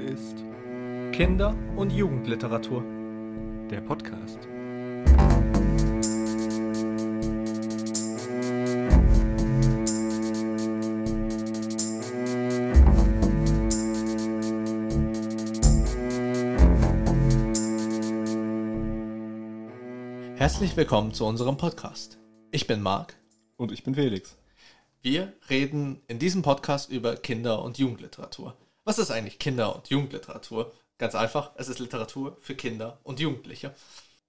ist Kinder- und Jugendliteratur. der Podcast. Herzlich willkommen zu unserem Podcast. Ich bin Marc. Und ich bin Felix. Wir reden in diesem Podcast über Kinder- und Jugendliteratur. Was ist eigentlich Kinder- und Jugendliteratur? Ganz einfach, es ist Literatur für Kinder und Jugendliche.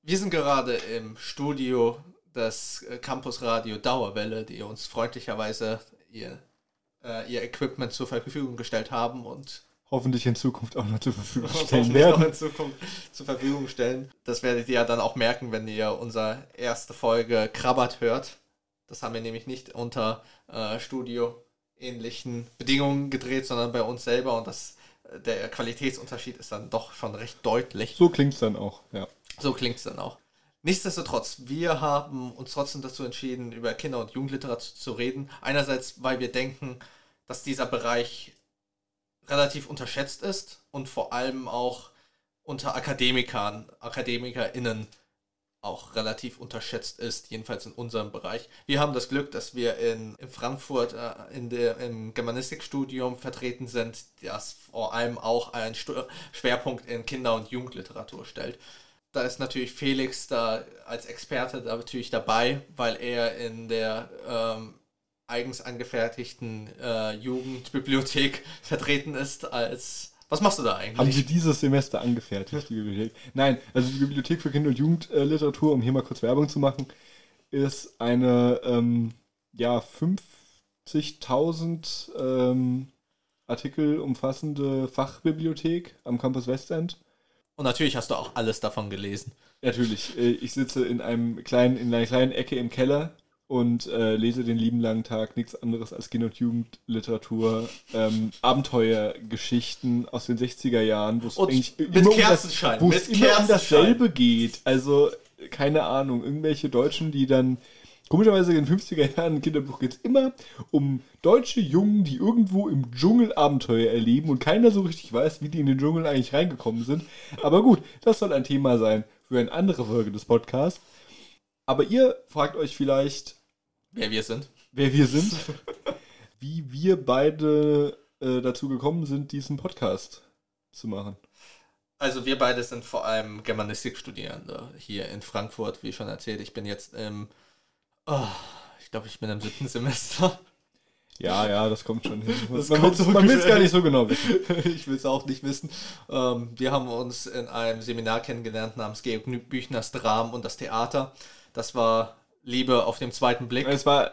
Wir sind gerade im Studio des äh, Campus Radio Dauerwelle, die uns freundlicherweise ihr, äh, ihr Equipment zur Verfügung gestellt haben und Hoffentlich in Zukunft auch noch zur Verfügung stellen werden. in Zukunft zur Verfügung stellen. Das werdet ihr ja dann auch merken, wenn ihr unsere erste Folge Krabbert hört. Das haben wir nämlich nicht unter äh, Studio-ähnlichen Bedingungen gedreht, sondern bei uns selber und das, äh, der Qualitätsunterschied ist dann doch schon recht deutlich. So klingt's dann auch, ja. So klingt es dann auch. Nichtsdestotrotz, wir haben uns trotzdem dazu entschieden, über Kinder- und Jugendliteratur zu reden. Einerseits, weil wir denken, dass dieser Bereich relativ unterschätzt ist und vor allem auch unter Akademikern, AkademikerInnen auch relativ unterschätzt ist, jedenfalls in unserem Bereich. Wir haben das Glück, dass wir in, in Frankfurt äh, in der, im Germanistikstudium vertreten sind, das vor allem auch einen Stu Schwerpunkt in Kinder- und Jugendliteratur stellt. Da ist natürlich Felix da als Experte da natürlich dabei, weil er in der ähm, eigens angefertigten äh, Jugendbibliothek vertreten ist als... Was machst du da eigentlich? Haben Sie dieses Semester angefertigt, die Bibliothek? Nein, also die Bibliothek für Kinder- und Jugendliteratur, um hier mal kurz Werbung zu machen, ist eine ähm, ja, 50.000 ähm, Artikel umfassende Fachbibliothek am Campus Westend. Und natürlich hast du auch alles davon gelesen. Natürlich, äh, ich sitze in einem kleinen, in einer kleinen Ecke im Keller und äh, lese den lieben langen Tag nichts anderes als Kinder- und Jugendliteratur, ähm, Abenteuergeschichten aus den 60er Jahren, wo es eigentlich immer um das, immer um dasselbe geht. Also, keine Ahnung, irgendwelche Deutschen, die dann Komischerweise in den 50er Jahren im Kinderbuch geht es immer um deutsche Jungen, die irgendwo im Dschungel Abenteuer erleben und keiner so richtig weiß, wie die in den Dschungel eigentlich reingekommen sind. Aber gut, das soll ein Thema sein für eine andere Folge des Podcasts. Aber ihr fragt euch vielleicht, Wer wir sind. wer wir sind, wie wir beide äh, dazu gekommen sind, diesen Podcast zu machen. Also wir beide sind vor allem Germanistikstudierende hier in Frankfurt, wie schon erzählt. Ich bin jetzt im... Oh, ich glaube, ich bin im siebten Semester. Ja, ja, das kommt schon hin. Das man kommt so will es gar nicht so genau wissen. ich will es auch nicht wissen. Ähm, wir haben uns in einem Seminar kennengelernt namens Georg Büchners Dram und das Theater. Das war Liebe auf den zweiten Blick. Es war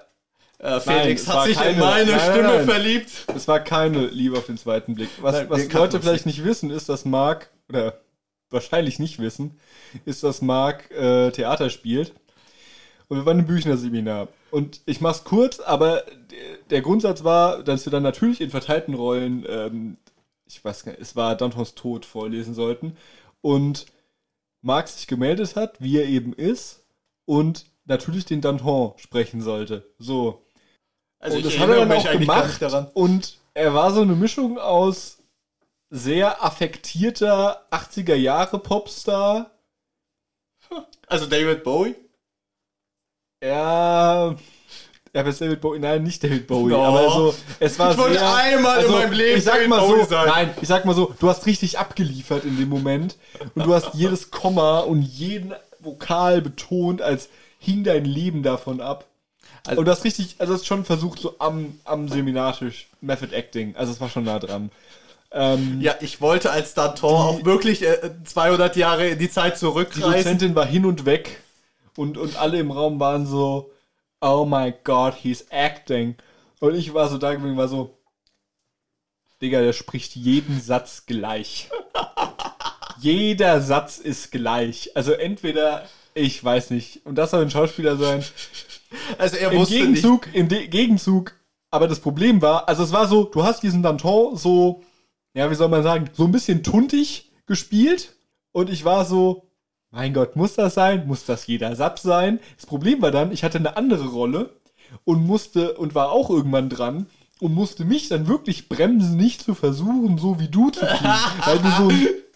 Äh, Felix es hat sich in keine- meine nein, nein, Stimme nein. verliebt. Es war keine Liebe auf den zweiten Blick. Was, Nein, was Leute vielleicht nicht wissen, ist, dass Marc, oder wahrscheinlich nicht wissen, ist, dass Marc äh, Theater spielt. Und wir waren im Büchner-Seminar. Und ich mach's kurz, aber der Grundsatz war, dass wir dann natürlich in verteilten Rollen, ähm, ich weiß gar nicht, es war Dantons Tod vorlesen sollten. Und Marc sich gemeldet hat, wie er eben ist, und natürlich den Danton sprechen sollte. So. Also und das hat er dann auch gemacht. daran. Und er war so eine Mischung aus sehr affektierter 80er Jahre Popstar. Also David Bowie? Ja. Er ist David Bowie, nein, nicht David Bowie, No. aber so, es war Ich wollte sehr, einmal in meinem Leben ich sag David mal Bowie so, sein. nein, ich sag mal so, du hast richtig abgeliefert in dem Moment und du hast jedes Komma und jeden Vokal betont, als hing dein Leben davon ab. Also- und du hast richtig, also du hast schon versucht, so am, am Seminartisch Method Acting, also es war schon nah dran. Ähm, Ja, ich wollte als Danton auch wirklich äh, 200 Jahre in die Zeit Die zurückreisen. Dozentin war hin und weg und, und alle im Raum waren so, oh my god, he's acting. Und ich war so da geblieben, war so, Digga, der spricht jeden Satz gleich. Jeder Satz ist gleich. Also entweder, ich weiß nicht, und das soll ein Schauspieler sein. Also er Im wusste nicht. Gegenzug, im De Gegenzug, aber das Problem war, also es war so, du hast diesen Danton so, ja, wie soll man sagen, so ein bisschen tuntig gespielt und ich war so, mein Gott, muss das sein? Muss das jeder Satz sein? Das Problem war dann, ich hatte eine andere Rolle und musste und war auch irgendwann dran und musste mich dann wirklich bremsen, nicht zu versuchen, so wie du zu fliegen, weil du so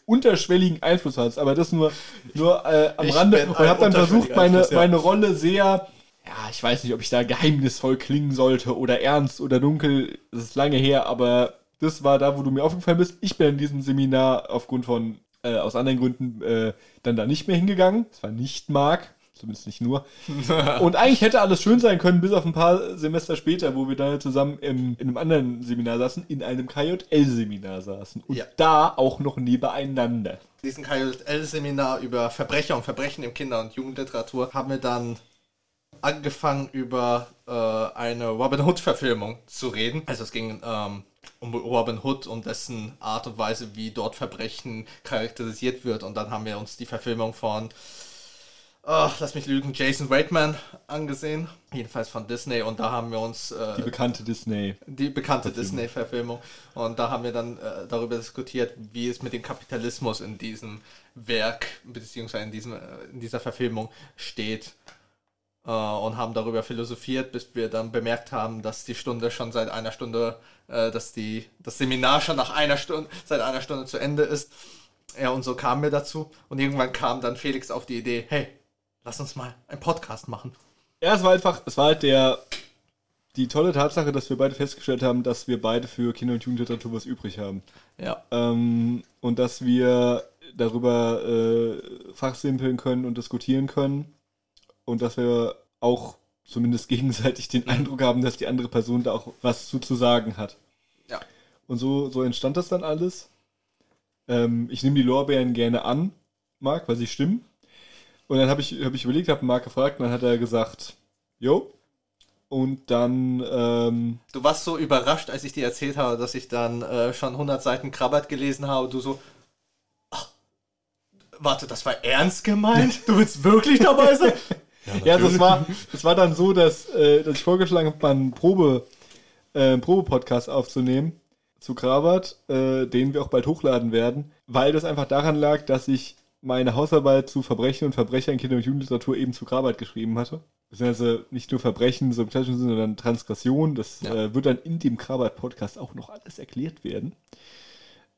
unterschwelligen Einfluss hast. Aber das nur, nur äh, am Ich Rande. Und habe dann versucht, meine, Einfluss, ja. meine Rolle sehr, ja, ich weiß nicht, ob ich da geheimnisvoll klingen sollte oder ernst oder dunkel. Das ist lange her, aber das war da, wo du mir aufgefallen bist. Ich bin in diesem Seminar aufgrund von, äh, aus anderen Gründen, äh, dann da nicht mehr hingegangen. Das war nicht Marc. Zumindest nicht nur. Und eigentlich hätte alles schön sein können, bis auf ein paar Semester später, wo wir dann zusammen im, in einem anderen Seminar saßen, in einem KJL-Seminar saßen. Und Ja. da auch noch nebeneinander. Diesen KJL-Seminar über Verbrecher und Verbrechen in Kinder- und Jugendliteratur haben wir dann angefangen über äh, eine Robin Hood-Verfilmung zu reden. Also es ging ähm, um Robin Hood und dessen Art und Weise, wie dort Verbrechen charakterisiert wird. Und dann haben wir uns die Verfilmung von, oh, lass mich lügen, Jason Reitman angesehen. Jedenfalls von Disney. Und da haben wir uns äh, Die bekannte Disney. die bekannte Disney-Verfilmung. Und da haben wir dann äh, darüber diskutiert, wie es mit dem Kapitalismus in diesem Werk, beziehungsweise in, diesem, äh, in dieser Verfilmung steht. Äh, und haben darüber philosophiert, bis wir dann bemerkt haben, dass die Stunde schon seit einer Stunde, äh, dass die, das Seminar schon nach einer Stunde, seit einer Stunde zu Ende ist. Ja, und so kamen wir dazu. Und irgendwann kam dann Felix auf die Idee, hey, lass uns mal einen Podcast machen. Ja, es war einfach, es war halt der, die tolle Tatsache, dass wir beide festgestellt haben, dass wir beide für Kinder- und Jugendliteratur was übrig haben. Ja. Ähm, und dass wir darüber äh, fachsimpeln können und diskutieren können. Und dass wir auch zumindest gegenseitig den Eindruck haben, dass die andere Person da auch was zu, zu sagen hat. Ja. Und so, so entstand das dann alles. Ähm, ich nehme die Lorbeeren gerne an, Marc, weil sie stimmen. Und dann habe ich, hab ich überlegt, habe Marc gefragt und dann hat er gesagt, jo. Und dann, ähm, Du warst so überrascht, als ich dir erzählt habe, dass ich dann äh, schon 100 Seiten Krabbert gelesen habe. Du so, ach, warte, das war ernst gemeint? Du willst wirklich dabei sein? Ja, das war, das war dann so, dass, äh, dass ich vorgeschlagen habe, mal einen Probe, äh, Probe-Podcast aufzunehmen zu Krabat, äh, den wir auch bald hochladen werden, weil das einfach daran lag, dass ich meine Hausarbeit zu Verbrechen und Verbrecher in Kinder- und Jugendliteratur eben zu Krabat geschrieben hatte. Beziehungsweise nicht nur Verbrechen so im klassischen Sinne, sondern Transgression. Das Ja. äh, wird dann in dem Krabat-Podcast auch noch alles erklärt werden.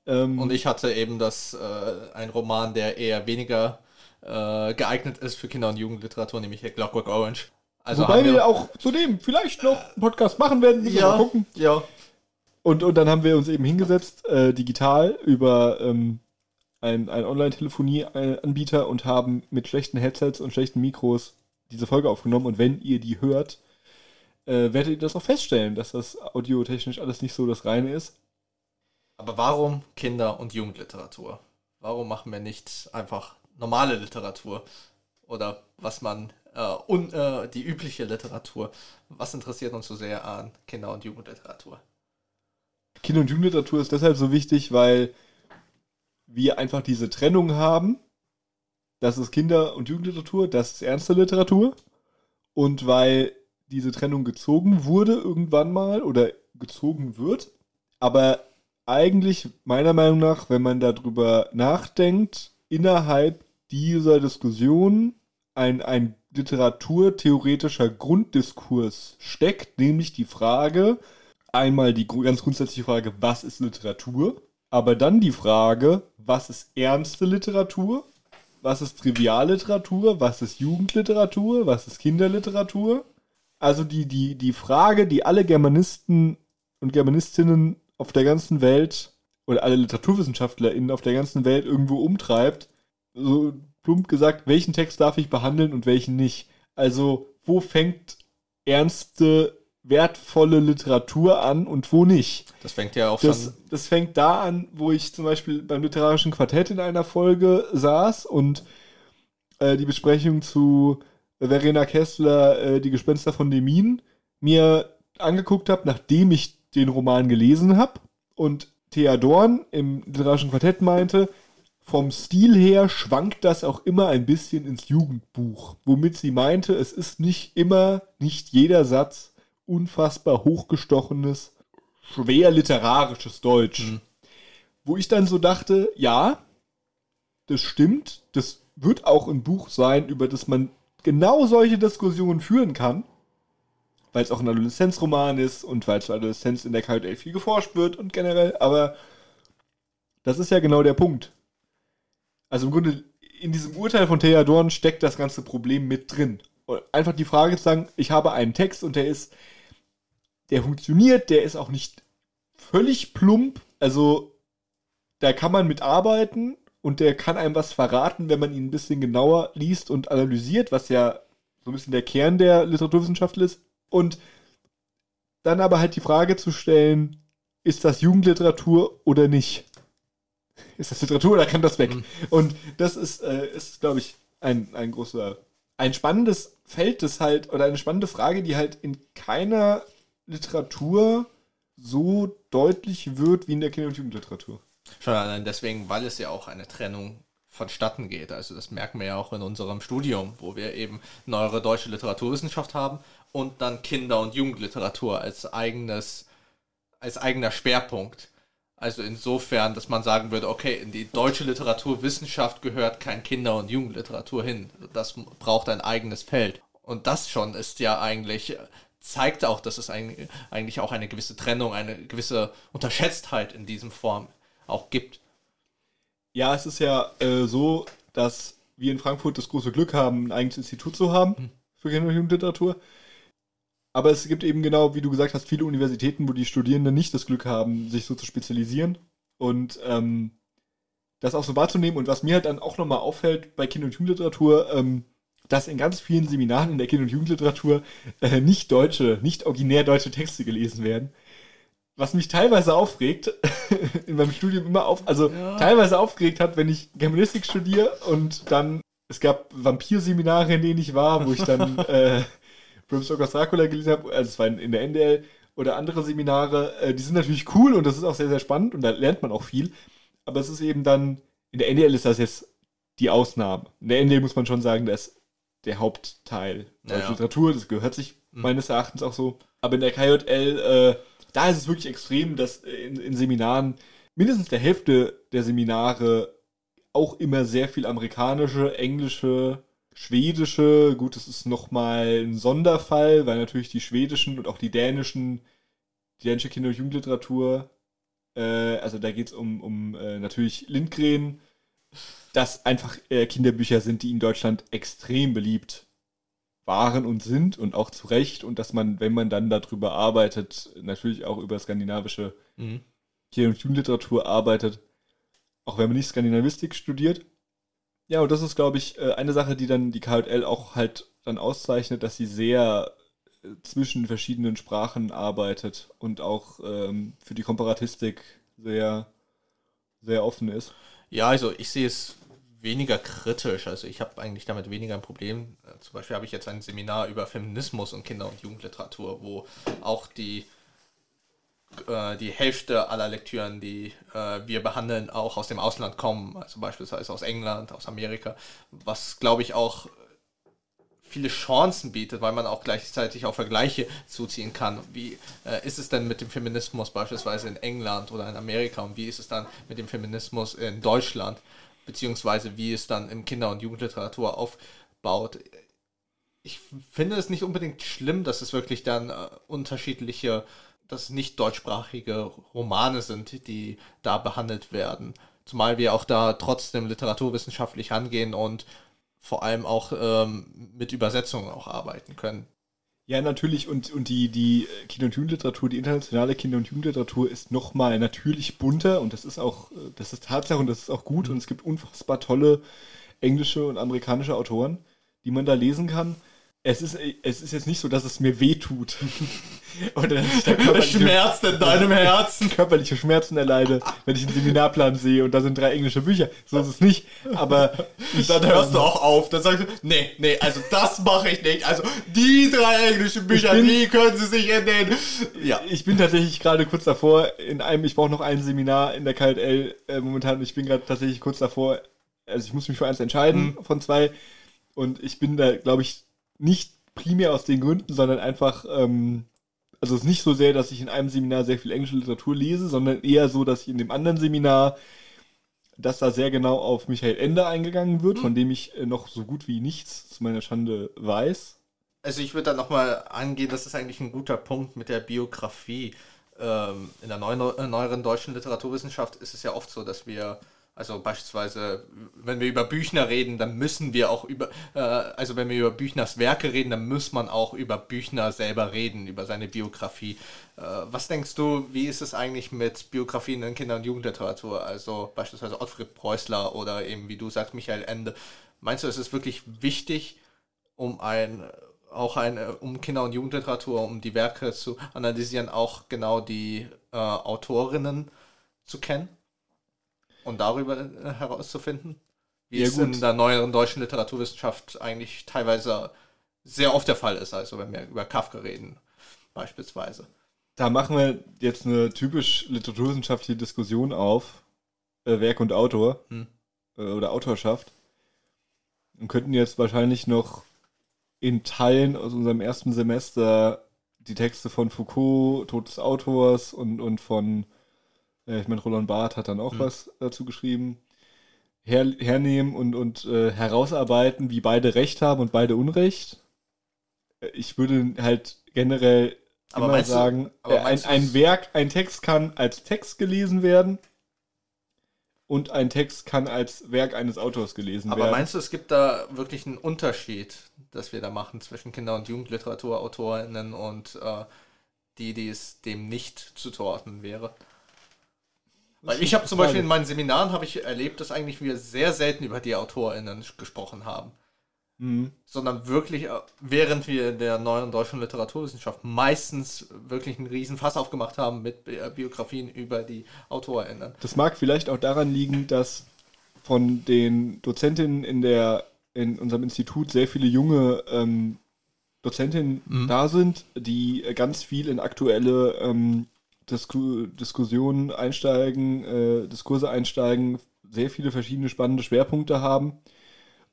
Ähm, Und ich hatte eben das, äh, ein Roman, der eher weniger äh, geeignet ist für Kinder- und Jugendliteratur, nämlich Clockwork Orange. Also wobei haben wir auch zudem vielleicht noch einen Podcast machen werden, müssen wir mal ja, gucken. ja, Und, und dann haben wir uns eben hingesetzt, äh, digital über ähm, einen, einen Online-Telefonie-Anbieter und haben mit schlechten Headsets und schlechten Mikros diese Folge aufgenommen. Und wenn ihr die hört, äh, werdet ihr das auch feststellen, dass das audiotechnisch alles nicht so das Reine ist. Aber warum Kinder- und Jugendliteratur? Warum machen wir nicht einfach normale Literatur? Oder was man, äh, un, äh, die übliche Literatur? Was interessiert uns so sehr an Kinder- und Jugendliteratur? Kinder- und Jugendliteratur ist deshalb so wichtig, weil wir einfach diese Trennung haben. Das ist Kinder- und Jugendliteratur, das ist ernste Literatur. Und weil diese Trennung gezogen wurde irgendwann mal oder gezogen wird, aber eigentlich meiner Meinung nach, wenn man darüber nachdenkt, innerhalb dieser Diskussion ein, ein literaturtheoretischer Grunddiskurs steckt, nämlich die Frage, einmal die ganz grundsätzliche Frage, was ist Literatur? Aber dann die Frage, was ist ernste Literatur? Was ist Trivialliteratur? Was ist Jugendliteratur? Was ist Kinderliteratur? Also die, die, die Frage, die alle Germanisten und Germanistinnen auf der ganzen Welt oder alle LiteraturwissenschaftlerInnen auf der ganzen Welt irgendwo umtreibt, so plump gesagt, welchen Text darf ich behandeln und welchen nicht? Also, wo fängt ernste, wertvolle Literatur an und wo nicht? Das fängt ja auch Das, schon. das fängt da an, wo ich zum Beispiel beim literarischen Quartett in einer Folge saß und äh, die Besprechung zu Verena Kessler, äh, Die Gespenster von Demin, mir angeguckt habe, nachdem ich den Roman gelesen habe. Und Thea Dorn im literarischen Quartett meinte, vom Stil her schwankt das auch immer ein bisschen ins Jugendbuch. Womit sie meinte, es ist nicht immer, nicht jeder Satz unfassbar hochgestochenes, schwer literarisches Deutsch. Mhm. Wo ich dann so dachte, ja, das stimmt, das wird auch ein Buch sein, über das man genau solche Diskussionen führen kann. weil es auch ein Adoleszenzroman ist und weil zur Adoleszenz in der KJL viel geforscht wird und generell, aber das ist ja genau der Punkt. Also im Grunde, in diesem Urteil von Thea Dorn steckt das ganze Problem mit drin. Und einfach die Frage zu sagen, ich habe einen Text und der ist, der funktioniert, der ist auch nicht völlig plump, also da kann man mit arbeiten und der kann einem was verraten, wenn man ihn ein bisschen genauer liest und analysiert, was ja so ein bisschen der Kern der Literaturwissenschaft ist. Und dann aber halt die Frage zu stellen, ist das Jugendliteratur oder nicht? Ist das Literatur oder kann das weg? Mhm. Und das ist, äh, ist glaube ich, ein, ein großer, ein spannendes Feld, das halt, oder eine spannende Frage, die halt in keiner Literatur so deutlich wird wie in der Kinder- und Jugendliteratur. Schon allein deswegen, weil es ja auch eine Trennung vonstatten geht. Also das merken wir ja auch in unserem Studium, wo wir eben neuere deutsche Literaturwissenschaft haben und dann Kinder- und Jugendliteratur als eigenes, als eigener Schwerpunkt. Also insofern, dass man sagen würde, okay, in die deutsche Literaturwissenschaft gehört kein Kinder- und Jugendliteratur hin. Das braucht ein eigenes Feld. Und das schon ist ja eigentlich, zeigt auch, dass es eigentlich auch eine gewisse Trennung, eine gewisse Unterschätztheit in diesem Form auch gibt. Ja, es ist ja äh, so, dass wir in Frankfurt das große Glück haben, ein eigenes Institut zu haben hm. für Kinder- und Jugendliteratur. Aber es gibt eben genau, wie du gesagt hast, viele Universitäten, wo die Studierenden nicht das Glück haben, sich so zu spezialisieren. Und ähm, das auch so wahrzunehmen. Und was mir halt dann auch nochmal auffällt bei Kinder- und Jugendliteratur, ähm, dass in ganz vielen Seminaren in der Kinder- und Jugendliteratur äh, nicht deutsche, nicht originär deutsche Texte gelesen werden was mich teilweise aufregt, in meinem Studium immer auf, also ja. teilweise aufgeregt hat, wenn ich Germanistik studiere und dann, es gab Vampir-Seminare, in denen ich war, wo ich dann äh, Bram Stoker's Dracula gelesen habe, also es war in, in der NDL oder andere Seminare, äh, die sind natürlich cool und das ist auch sehr, sehr spannend und da lernt man auch viel, aber es ist eben dann, in der NDL ist das jetzt die Ausnahme. In der NDL muss man schon sagen, das ist der Hauptteil der naja. Literatur, das gehört sich mhm. meines Erachtens auch so. Aber in der KJL, äh, da ist es wirklich extrem, dass in, in Seminaren mindestens der Hälfte der Seminare auch immer sehr viel amerikanische, englische, schwedische, gut, das ist nochmal ein Sonderfall, weil natürlich die schwedischen und auch die dänischen, die dänische Kinder- und Jugendliteratur, äh, also da geht es um, um äh, natürlich Lindgren, dass einfach äh, Kinderbücher sind, die in Deutschland extrem beliebt waren und sind und auch zu Recht und dass man, wenn man dann darüber arbeitet, natürlich auch über skandinavische mhm. Kinder- und Jugendliteratur arbeitet, auch wenn man nicht Skandinavistik studiert. Ja, und das ist, glaube ich, äh, eine Sache, die dann die KJL auch halt dann auszeichnet, dass sie sehr äh, zwischen verschiedenen Sprachen arbeitet und auch ähm, für die Komparatistik sehr, sehr offen ist. Ja, also ich sehe es weniger kritisch. Also ich habe eigentlich damit weniger ein Problem. Zum Beispiel habe ich jetzt ein Seminar über Feminismus und Kinder- und Jugendliteratur, wo auch die, äh, die Hälfte aller Lektüren, die äh, wir behandeln, auch aus dem Ausland kommen. Also beispielsweise aus England, aus Amerika. Was, glaube ich, auch viele Chancen bietet, weil man auch gleichzeitig auch Vergleiche zuziehen kann. Wie äh, ist es denn mit dem Feminismus beispielsweise in England oder in Amerika und wie ist es dann mit dem Feminismus in Deutschland? Beziehungsweise wie es dann in Kinder- und Jugendliteratur aufbaut. Ich finde es nicht unbedingt schlimm, dass es wirklich dann äh, unterschiedliche, dass nicht deutschsprachige Romane sind, die da behandelt werden. Zumal wir auch da trotzdem literaturwissenschaftlich angehen und vor allem auch ähm, mit Übersetzungen auch arbeiten können. Ja, natürlich. Und, und die, die Kinder- und Jugendliteratur, die internationale Kinder- und Jugendliteratur ist nochmal natürlich bunter und das ist auch, das ist Tatsache und das ist auch gut. Und es gibt unfassbar tolle englische und amerikanische Autoren, die man da lesen kann es ist, es ist jetzt nicht so, dass es mir weh tut. Oder dass ich da körperliche, Schmerz in deinem Herzen. körperliche Schmerzen erleide, wenn ich einen Seminarplan sehe und da sind drei englische Bücher. So ist es nicht. Aber ich, dann hörst du auch auf. Dann sagst du, nee, nee, also das mache ich nicht. Also die drei englischen Bücher, bin, die können sie sich den. Ja. Ich bin tatsächlich gerade kurz davor, in einem, ich brauche noch ein Seminar in der KLL äh, momentan. Ich bin gerade tatsächlich kurz davor, also ich muss mich für eins entscheiden mhm. von zwei. Und ich bin da, glaube ich, nicht primär aus den Gründen, sondern einfach, ähm, also es ist nicht so sehr, dass ich in einem Seminar sehr viel englische Literatur lese, sondern eher so, dass ich in dem anderen Seminar, dass da sehr genau auf Michael Ende eingegangen wird, mhm. von dem ich äh, noch so gut wie nichts zu meiner Schande weiß. also ich würde da nochmal angehen, das ist eigentlich ein guter Punkt mit der Biografie. Ähm, in der neuen, äh, neueren deutschen Literaturwissenschaft ist es ja oft so, dass wir, also beispielsweise, wenn wir über Büchner reden, dann müssen wir auch über, äh, also wenn wir über Büchners Werke reden, dann muss man auch über Büchner selber reden, über seine Biografie. Äh, was denkst du, wie ist es eigentlich mit Biografien in Kinder- und Jugendliteratur? Also beispielsweise Ottfried Preußler oder eben, wie du sagst, Michael Ende. Meinst du, es ist wirklich wichtig, um ein auch eine, um Kinder- und Jugendliteratur, um die Werke zu analysieren, auch genau die äh, Autorinnen zu kennen und darüber äh, herauszufinden, wie ja, es gut. in der neueren deutschen Literaturwissenschaft eigentlich teilweise sehr oft der Fall ist, also wenn wir über Kafka reden, beispielsweise. Da machen wir jetzt eine typisch literaturwissenschaftliche Diskussion auf, äh, Werk und Autor hm. äh, oder Autorschaft. Und könnten jetzt wahrscheinlich noch in Teilen aus unserem ersten Semester die Texte von Foucault, Tod des Autors und, und von, ich meine, Roland Barth hat dann auch mhm. was dazu geschrieben, her, hernehmen und, und äh, herausarbeiten, wie beide Recht haben und beide Unrecht. Äh, ich würde halt generell aber immer sagen, du, äh, ein, ein Werk, ein Text kann als Text gelesen werden und ein Text kann als Werk eines Autors gelesen Aber werden. Aber meinst du, es gibt da wirklich einen Unterschied, dass wir da machen zwischen Kinder- und Jugendliteraturautorinnen und äh, die, die es dem nicht zuzuordnen wäre? Weil ich habe zum Beispiel in meinen Seminaren habe ich erlebt, dass eigentlich wir sehr selten über die AutorInnen gesprochen haben. Mhm. Sondern wirklich, äh, während wir in der neuen deutschen Literaturwissenschaft meistens wirklich einen riesen Fass aufgemacht haben mit Biografien über die AutorInnen. Das mag vielleicht auch daran liegen, dass von den Dozentinnen in der in unserem Institut sehr viele junge ähm, Dozentinnen mhm. da sind, die ganz viel in aktuelle ähm, Disku Diskussionen einsteigen, äh, Diskurse einsteigen, sehr viele verschiedene spannende Schwerpunkte haben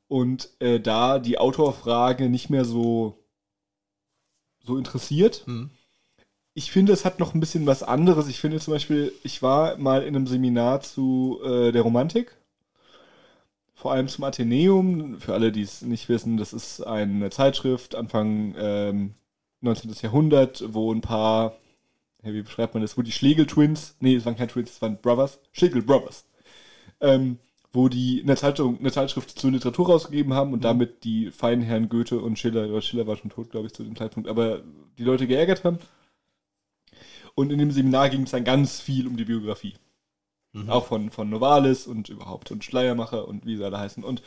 und äh, da die Autorfrage nicht mehr so, so interessiert. Mhm. Ich finde, es hat noch ein bisschen was anderes. Ich finde zum Beispiel, ich war mal in einem Seminar zu äh, der Romantik, vor allem zum Athenäum. Für alle, die es nicht wissen, das ist eine Zeitschrift Anfang ähm, 19. Jahrhundert, wo ein paar, wie beschreibt man das, wo die Schlegel-Twins, nee, es waren keine Twins, es waren Brothers, Schlegel-Brothers, ähm, wo die eine, Zeitung, eine Zeitschrift zur Literatur rausgegeben haben und mhm. damit die feinen Herren Goethe und Schiller, oder Schiller war schon tot, glaube ich, zu dem Zeitpunkt, aber die Leute geärgert haben. Und in dem Seminar ging es dann ganz viel um die Biografie. Mhm. Auch von, von Novalis und überhaupt und Schleiermacher und wie sie alle heißen. Und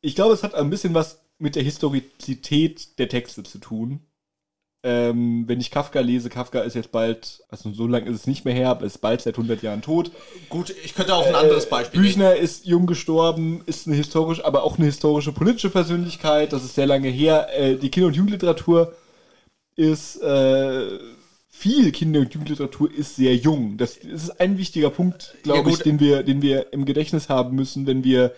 ich glaube, es hat ein bisschen was mit der Historizität der Texte zu tun ähm, wenn ich Kafka lese, Kafka ist jetzt bald, also so lange ist es nicht mehr her, aber ist bald seit 100 Jahren tot. Gut, ich könnte auch ein anderes äh, Beispiel Büchner nehmen. ist jung gestorben, ist eine historische, aber auch eine historische politische Persönlichkeit, das ist sehr lange her. Äh, die Kinder- und Jugendliteratur ist, äh, viel Kinder- und Jugendliteratur ist sehr jung. Das, das ist ein wichtiger Punkt, glaube ja, ich, den wir, den wir im Gedächtnis haben müssen, wenn wir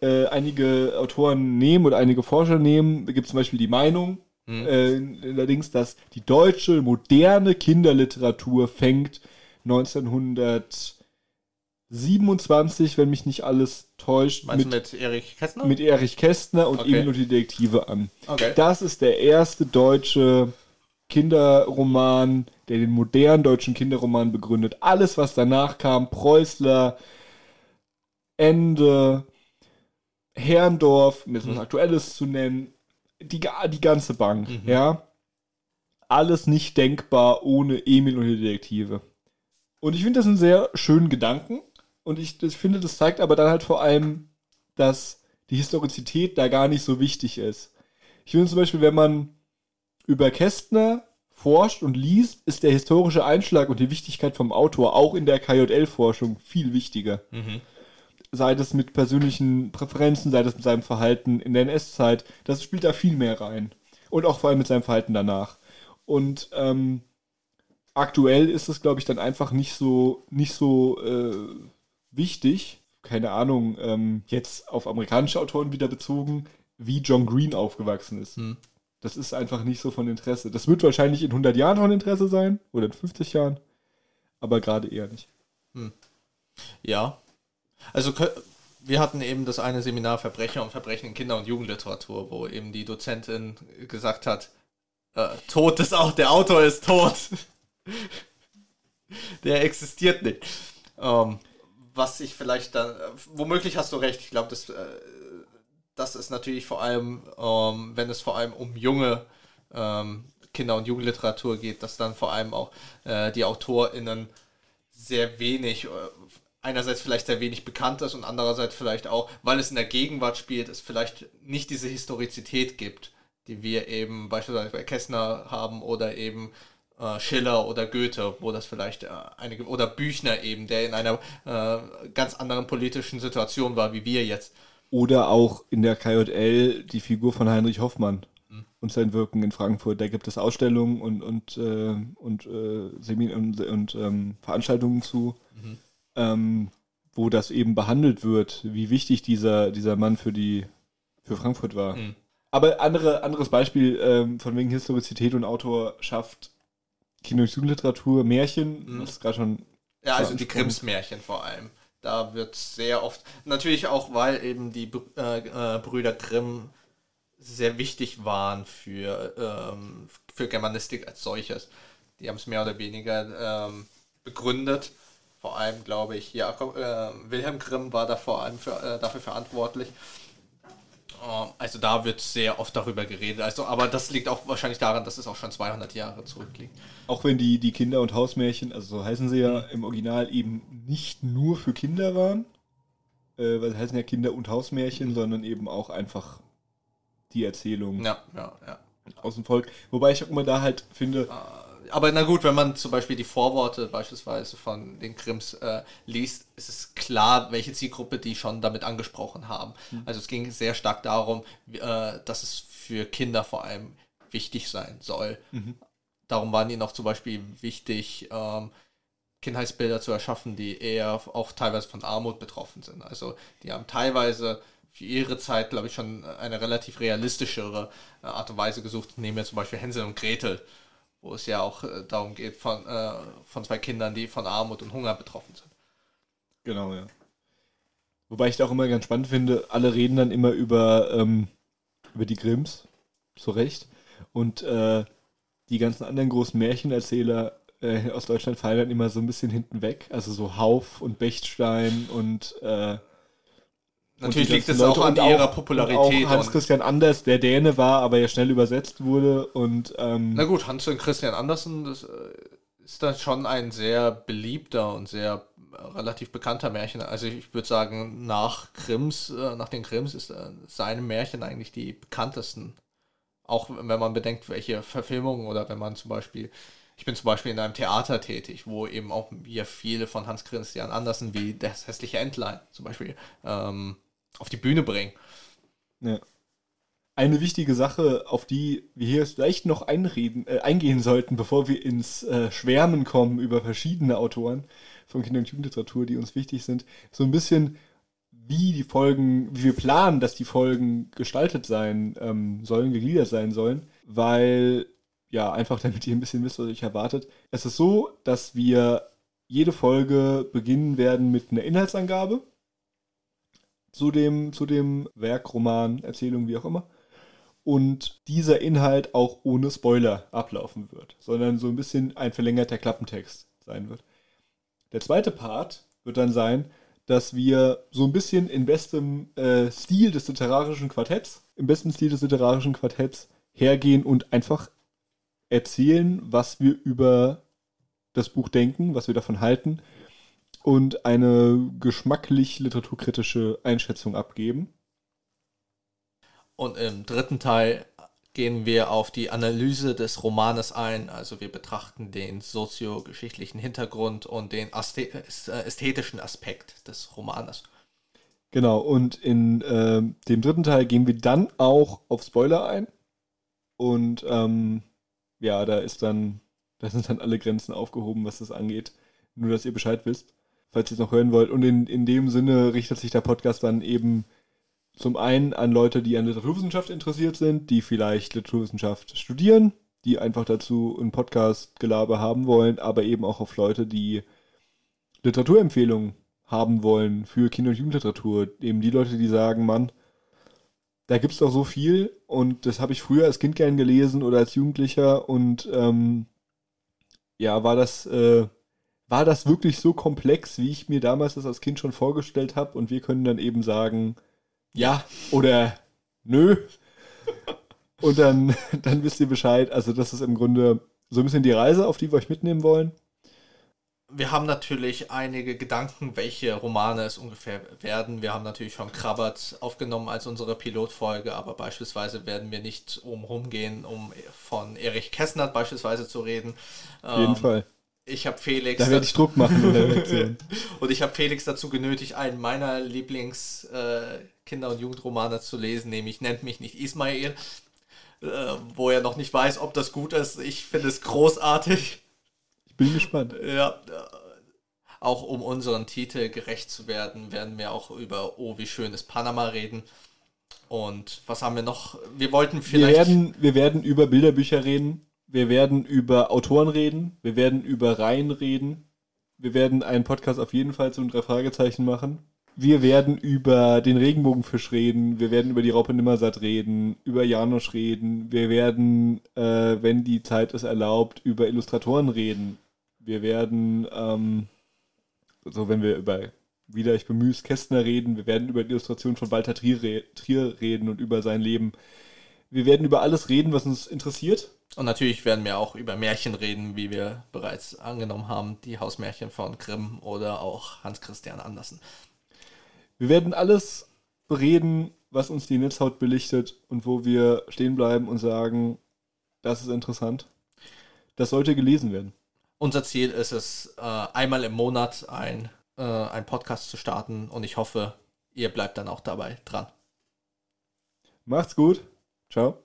äh, einige Autoren nehmen oder einige Forscher nehmen. Da gibt es zum Beispiel die Meinung, Mhm. Äh, allerdings, dass die deutsche moderne Kinderliteratur fängt 1927, wenn mich nicht alles täuscht. Meinst mit, mit Erich Kästner? Mit Erich Kästner und okay. Emil und die Detektive an. Okay. Das ist der erste deutsche Kinderroman, der den modernen deutschen Kinderroman begründet. Alles, was danach kam, Preußler, Ende, Herrndorf, um jetzt was mhm. Aktuelles zu nennen, die, die ganze Bank, mhm. ja. Alles nicht denkbar ohne Emil und die Detektive. Und ich finde das einen sehr schönen Gedanken. Und ich, ich finde, das zeigt aber dann halt vor allem, dass die Historizität da gar nicht so wichtig ist. Ich finde zum Beispiel, wenn man über Kästner forscht und liest, ist der historische Einschlag und die Wichtigkeit vom Autor auch in der KJL-Forschung viel wichtiger. Mhm sei das mit persönlichen Präferenzen, sei das mit seinem Verhalten in der NS-Zeit, das spielt da viel mehr rein. Und auch vor allem mit seinem Verhalten danach. Und ähm, aktuell ist es, glaube ich, dann einfach nicht so, nicht so äh, wichtig, keine Ahnung, ähm, jetzt auf amerikanische Autoren wieder bezogen, wie John Green aufgewachsen ist. Hm. Das ist einfach nicht so von Interesse. Das wird wahrscheinlich in 100 Jahren von Interesse sein oder in 50 Jahren, aber gerade eher nicht. Hm. Ja, also wir hatten eben das eine Seminar Verbrecher und Verbrechen in Kinder- und Jugendliteratur, wo eben die Dozentin gesagt hat, äh, tot ist auch, der Autor ist tot. der existiert nicht. Ähm, was ich vielleicht dann, womöglich hast du recht, ich glaube, das, äh, das ist natürlich vor allem, ähm, wenn es vor allem um junge ähm, Kinder- und Jugendliteratur geht, dass dann vor allem auch äh, die AutorInnen sehr wenig, äh, einerseits vielleicht sehr wenig bekannt ist und andererseits vielleicht auch, weil es in der Gegenwart spielt, es vielleicht nicht diese Historizität gibt, die wir eben beispielsweise bei Kessner haben oder eben äh, Schiller oder Goethe, wo das vielleicht äh, einige, oder Büchner eben, der in einer äh, ganz anderen politischen Situation war, wie wir jetzt. Oder auch in der KJL die Figur von Heinrich Hoffmann mhm. und sein Wirken in Frankfurt. Da gibt es Ausstellungen und, und, äh, und, äh, Semin und, und ähm, Veranstaltungen zu, mhm. Ähm, wo das eben behandelt wird, wie wichtig dieser, dieser Mann für die für Frankfurt war. Mhm. Aber andere, anderes Beispiel ähm, von wegen Historizität und Autorschaft Kino- und Jugendliteratur, Märchen, mhm. das ist gerade schon. Ja, also die Grimms-Märchen vor allem. Da wird sehr oft, natürlich auch, weil eben die äh, äh, Brüder Grimm sehr wichtig waren für, ähm, für Germanistik als solches. Die haben es mehr oder weniger ähm, begründet. Vor allem, glaube ich, Jakob, äh, Wilhelm Grimm war da vor allem für, äh, dafür verantwortlich. Ähm, also da wird sehr oft darüber geredet. Also, aber das liegt auch wahrscheinlich daran, dass es auch schon 200 Jahre zurückliegt. Auch wenn die, die Kinder- und Hausmärchen, also so heißen sie ja im Original eben nicht nur für Kinder waren, äh, weil sie heißen ja Kinder- und Hausmärchen, sondern eben auch einfach die Erzählung ja, ja, ja. aus dem Volk. Wobei ich auch immer da halt finde, ah aber na gut, wenn man zum Beispiel die Vorworte beispielsweise von den Krims äh, liest, ist es klar, welche Zielgruppe die schon damit angesprochen haben. Mhm. Also es ging sehr stark darum, äh, dass es für Kinder vor allem wichtig sein soll. Mhm. Darum waren ihnen auch zum Beispiel wichtig, ähm, Kindheitsbilder zu erschaffen, die eher auch teilweise von Armut betroffen sind. Also die haben teilweise für ihre Zeit, glaube ich, schon eine relativ realistischere äh, Art und Weise gesucht. Nehmen wir zum Beispiel Hänsel und Gretel wo es ja auch äh, darum geht, von, äh, von zwei Kindern, die von Armut und Hunger betroffen sind. Genau, ja. Wobei ich da auch immer ganz spannend finde, alle reden dann immer über, ähm, über die Grimms, zu Recht. Und äh, die ganzen anderen großen Märchenerzähler äh, aus Deutschland fallen dann immer so ein bisschen hinten weg. Also so Hauf und Bechstein und äh, Natürlich liegt es auch an ihrer Popularität. Auch Hans Christian Anders, der Däne war, aber ja schnell übersetzt wurde. Und, ähm, Na gut, Hans Christian Andersen, das äh, ist dann schon ein sehr beliebter und sehr äh, relativ bekannter Märchen. Also ich würde sagen, nach Krims, äh, nach den Krims ist seine Märchen eigentlich die bekanntesten. Auch wenn man bedenkt, welche Verfilmungen oder wenn man zum Beispiel ich bin zum Beispiel in einem Theater tätig, wo eben auch wir viele von Hans Christian Andersen wie das hässliche Entlein zum Beispiel ähm, auf die Bühne bringen. Ja. Eine wichtige Sache, auf die wir hier vielleicht noch einreden, äh, eingehen sollten, bevor wir ins äh, Schwärmen kommen über verschiedene Autoren von Kinder- und Jugendliteratur, die uns wichtig sind, so ein bisschen, wie die Folgen, wie wir planen, dass die Folgen gestaltet sein ähm, sollen, gegliedert sein sollen, weil, ja, einfach damit ihr ein bisschen wisst, was euch erwartet. Es ist so, dass wir jede Folge beginnen werden mit einer Inhaltsangabe zu dem, zu dem Werk, Roman, Erzählung, wie auch immer. Und dieser Inhalt auch ohne Spoiler ablaufen wird, sondern so ein bisschen ein verlängerter Klappentext sein wird. Der zweite Part wird dann sein, dass wir so ein bisschen in bestem äh, Stil des literarischen Quartetts, im besten Stil des literarischen Quartetts hergehen und einfach erzählen, was wir über das Buch denken, was wir davon halten und eine geschmacklich literaturkritische Einschätzung abgeben. Und im dritten Teil gehen wir auf die Analyse des Romanes ein. Also wir betrachten den soziogeschichtlichen Hintergrund und den ästhetischen Aspekt des Romanes. Genau, und in äh, dem dritten Teil gehen wir dann auch auf Spoiler ein. Und ähm, ja, da ist dann, da sind dann alle Grenzen aufgehoben, was das angeht. Nur, dass ihr Bescheid wisst falls ihr es noch hören wollt. Und in, in dem Sinne richtet sich der Podcast dann eben zum einen an Leute, die an Literaturwissenschaft interessiert sind, die vielleicht Literaturwissenschaft studieren, die einfach dazu einen Podcast-Gelaber haben wollen, aber eben auch auf Leute, die Literaturempfehlungen haben wollen für Kinder- und Jugendliteratur. Eben die Leute, die sagen, Mann, da gibt es doch so viel und das habe ich früher als Kind gern gelesen oder als Jugendlicher und ähm, ja, war das, äh, war das wirklich so komplex, wie ich mir damals das als Kind schon vorgestellt habe und wir können dann eben sagen, ja oder nö. und dann, dann wisst ihr Bescheid. Also das ist im Grunde so ein bisschen die Reise, auf die wir euch mitnehmen wollen wir haben natürlich einige Gedanken, welche Romane es ungefähr werden. Wir haben natürlich schon Krabbert aufgenommen als unsere Pilotfolge, aber beispielsweise werden wir nicht umherum gehen, um von Erich Kästner beispielsweise zu reden. Auf jeden ähm, Fall. Ich habe Felix. Da werde ich Druck machen in der Lektion. und ich habe Felix dazu genötigt, einen meiner Lieblings-Kinder- äh, und Jugendromane zu lesen, nämlich Nennt mich nicht Ismail, äh, wo er noch nicht weiß, ob das gut ist. Ich finde es großartig. Bin gespannt. Ja, auch um unseren Titel gerecht zu werden, werden wir auch über Oh, wie schön ist Panama reden. Und was haben wir noch? Wir wollten vielleicht. Wir werden, wir werden über Bilderbücher reden. Wir werden über Autoren reden. Wir werden über Reihen reden. Wir werden einen Podcast auf jeden Fall zu drei Fragezeichen machen. Wir werden über den Regenbogenfisch reden. Wir werden über die Raupe Nimmersatt reden. Über Janosch reden. Wir werden, äh, wenn die Zeit es erlaubt, über Illustratoren reden. Wir werden, ähm, so wenn wir über wieder ich bemühe Kästner reden, wir werden über die Illustration von Walter Trier, Trier reden und über sein Leben. Wir werden über alles reden, was uns interessiert. Und natürlich werden wir auch über Märchen reden, wie wir bereits angenommen haben, die Hausmärchen von Grimm oder auch Hans Christian Andersen. Wir werden alles bereden, was uns die Netzhaut belichtet und wo wir stehen bleiben und sagen, das ist interessant. Das sollte gelesen werden. Unser Ziel ist es, äh, einmal im Monat ein, äh, ein Podcast zu starten und ich hoffe, ihr bleibt dann auch dabei dran. Macht's gut. Ciao.